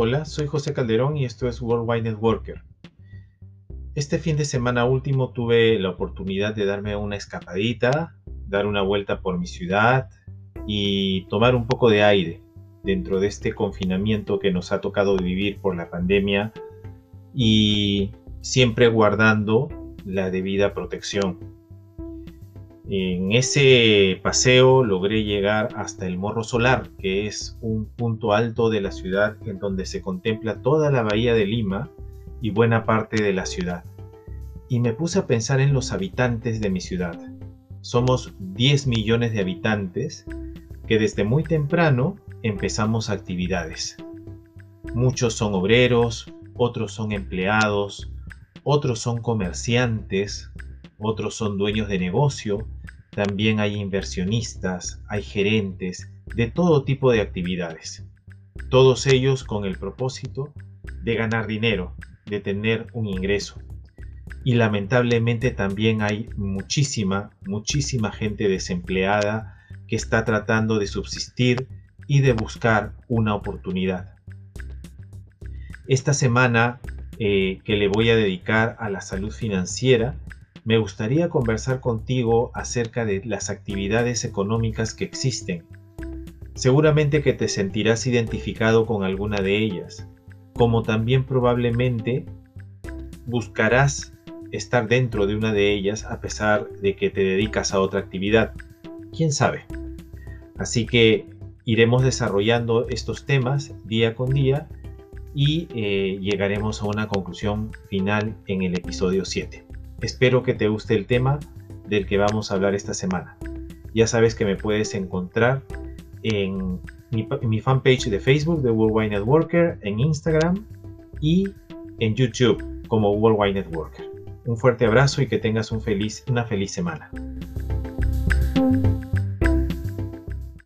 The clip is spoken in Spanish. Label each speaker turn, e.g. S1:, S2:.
S1: Hola, soy José Calderón y esto es Worldwide Networker. Este fin de semana último tuve la oportunidad de darme una escapadita, dar una vuelta por mi ciudad y tomar un poco de aire dentro de este confinamiento que nos ha tocado vivir por la pandemia y siempre guardando la debida protección. En ese paseo logré llegar hasta el Morro Solar, que es un punto alto de la ciudad en donde se contempla toda la bahía de Lima y buena parte de la ciudad. Y me puse a pensar en los habitantes de mi ciudad. Somos 10 millones de habitantes que desde muy temprano empezamos actividades. Muchos son obreros, otros son empleados, otros son comerciantes, otros son dueños de negocio, también hay inversionistas, hay gerentes, de todo tipo de actividades. Todos ellos con el propósito de ganar dinero, de tener un ingreso. Y lamentablemente también hay muchísima, muchísima gente desempleada que está tratando de subsistir y de buscar una oportunidad. Esta semana eh, que le voy a dedicar a la salud financiera, me gustaría conversar contigo acerca de las actividades económicas que existen. Seguramente que te sentirás identificado con alguna de ellas, como también probablemente buscarás estar dentro de una de ellas a pesar de que te dedicas a otra actividad. ¿Quién sabe? Así que iremos desarrollando estos temas día con día y eh, llegaremos a una conclusión final en el episodio 7. Espero que te guste el tema del que vamos a hablar esta semana. Ya sabes que me puedes encontrar en mi, fanpage de Facebook de Worldwide Networker, en Instagram y en YouTube como Worldwide Networker. Un fuerte abrazo y que tengas una feliz semana.